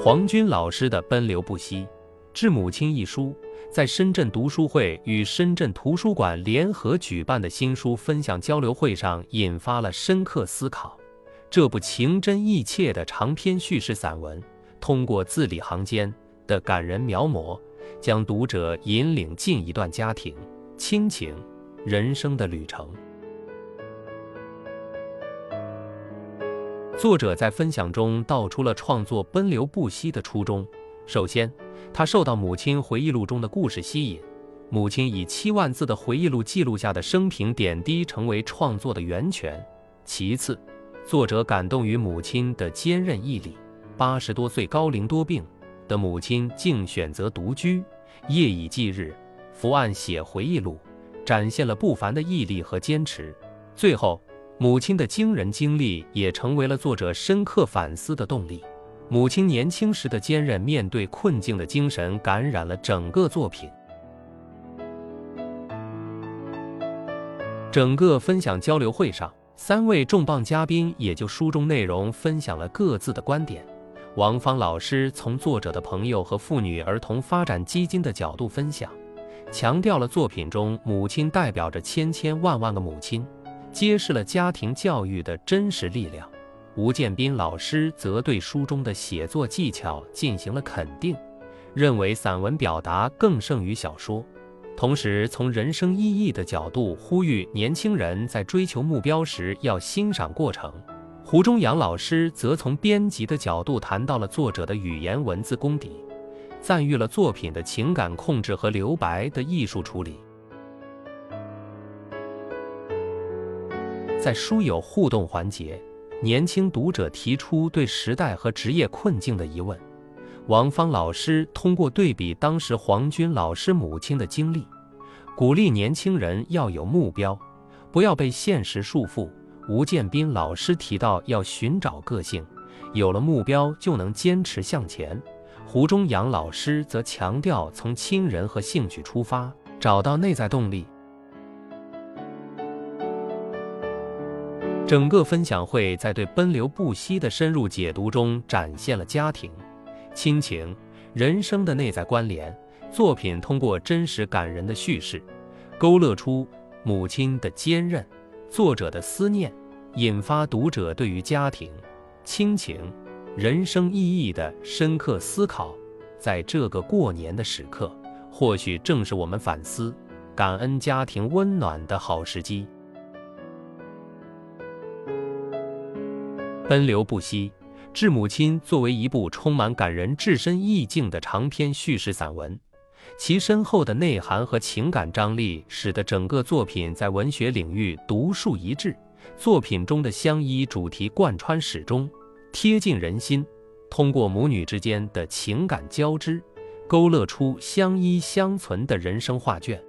黄军老师的《奔流不息致母亲》一书，在深圳读书会与深圳图书馆联合举办的新书分享交流会上，引发了深刻思考。这部情真意切的长篇叙事散文，通过字里行间的感人描摹，将读者引领进一段家庭、亲情、人生的旅程。作者在分享中道出了创作《奔流不息》的初衷。首先，他受到母亲回忆录中的故事吸引，母亲以七万字的回忆录记录下的生平点滴成为创作的源泉。其次，作者感动于母亲的坚韧毅力。八十多岁高龄多病的母亲竟选择独居，夜以继日，伏案写回忆录，展现了不凡的毅力和坚持。最后。母亲的惊人经历也成为了作者深刻反思的动力。母亲年轻时的坚韧、面对困境的精神感染了整个作品。整个分享交流会上，三位重磅嘉宾也就书中内容分享了各自的观点。王芳老师从作者的朋友和妇女儿童发展基金的角度分享，强调了作品中母亲代表着千千万万个母亲。揭示了家庭教育的真实力量。吴建斌老师则对书中的写作技巧进行了肯定，认为散文表达更胜于小说。同时，从人生意义的角度呼吁年轻人在追求目标时要欣赏过程。胡忠阳老师则从编辑的角度谈到了作者的语言文字功底，赞誉了作品的情感控制和留白的艺术处理。在书友互动环节，年轻读者提出对时代和职业困境的疑问。王芳老师通过对比当时黄军老师母亲的经历，鼓励年轻人要有目标，不要被现实束缚。吴建斌老师提到要寻找个性，有了目标就能坚持向前。胡忠阳老师则强调从亲人和兴趣出发，找到内在动力。整个分享会在对奔流不息的深入解读中，展现了家庭、亲情、人生的内在关联。作品通过真实感人的叙事，勾勒出母亲的坚韧、作者的思念，引发读者对于家庭、亲情、人生意义的深刻思考。在这个过年的时刻，或许正是我们反思、感恩家庭温暖的好时机。奔流不息，致母亲作为一部充满感人至深意境的长篇叙事散文，其深厚的内涵和情感张力，使得整个作品在文学领域独树一帜。作品中的相依主题贯穿始终，贴近人心，通过母女之间的情感交织，勾勒出相依相存的人生画卷。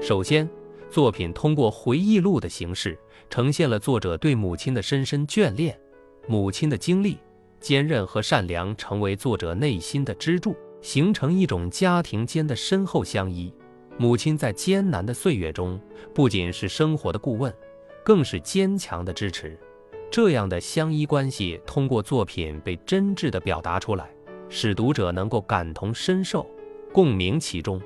首先。作品通过回忆录的形式，呈现了作者对母亲的深深眷恋。母亲的经历、坚韧和善良，成为作者内心的支柱，形成一种家庭间的深厚相依。母亲在艰难的岁月中，不仅是生活的顾问，更是坚强的支持。这样的相依关系，通过作品被真挚地表达出来，使读者能够感同身受，共鸣其中。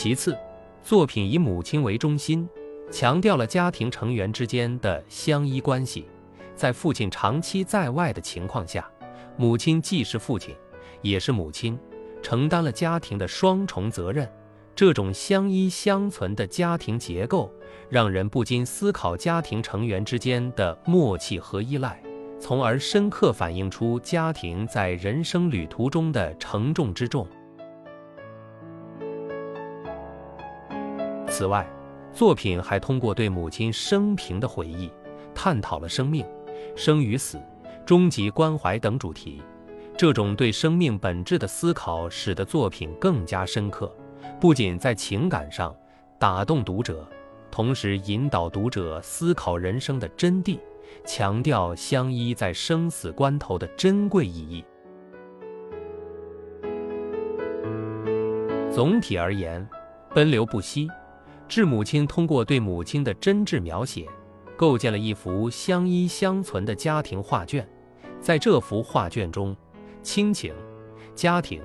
其次，作品以母亲为中心，强调了家庭成员之间的相依关系。在父亲长期在外的情况下，母亲既是父亲，也是母亲，承担了家庭的双重责任。这种相依相存的家庭结构，让人不禁思考家庭成员之间的默契和依赖，从而深刻反映出家庭在人生旅途中的承重之重。此外，作品还通过对母亲生平的回忆，探讨了生命、生与死、终极关怀等主题。这种对生命本质的思考，使得作品更加深刻，不仅在情感上打动读者，同时引导读者思考人生的真谛，强调相依在生死关头的珍贵意义。总体而言，奔流不息。致母亲通过对母亲的真挚描写，构建了一幅相依相存的家庭画卷。在这幅画卷中，亲情、家庭、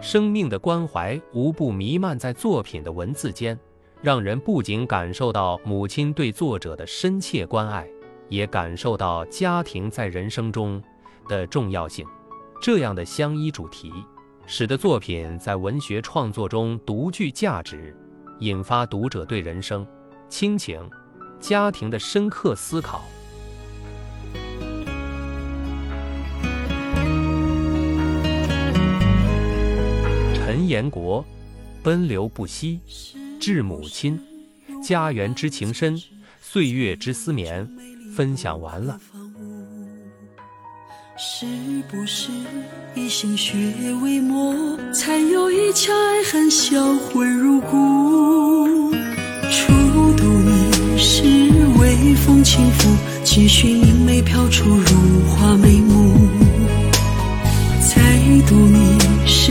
生命的关怀无不弥漫在作品的文字间，让人不仅感受到母亲对作者的深切关爱，也感受到家庭在人生中的重要性。这样的相依主题，使得作品在文学创作中独具价值，引发读者对人生、亲情、家庭的深刻思考。陈延国，奔流不息，致母亲，家园之情深，岁月之思绵。分享完了。是不是以心血为膜，才有一腔爱恨销魂入骨？轻抚，几许明媚飘出如花眉目。再读你是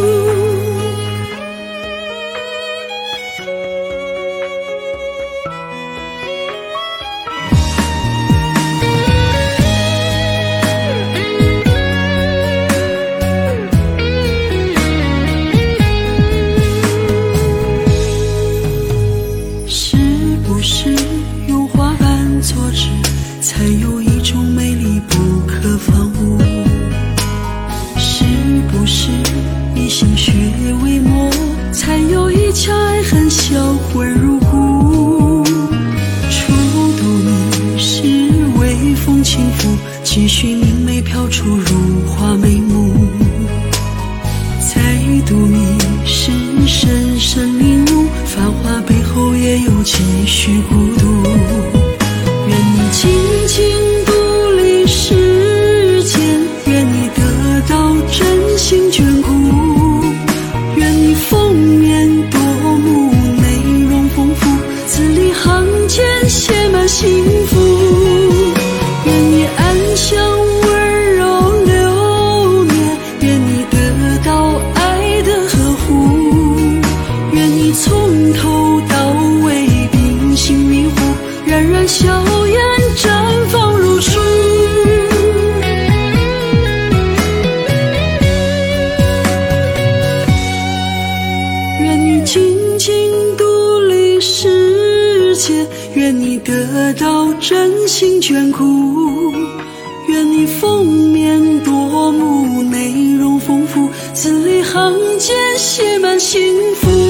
几许明媚飘出如花眉目。再读你是深深领悟，繁华背后也有几许孤独。愿你静静独立世间，愿你得到真心眷愿你得到真心眷顾，愿你封面夺目，内容丰富，字里行间写满幸福。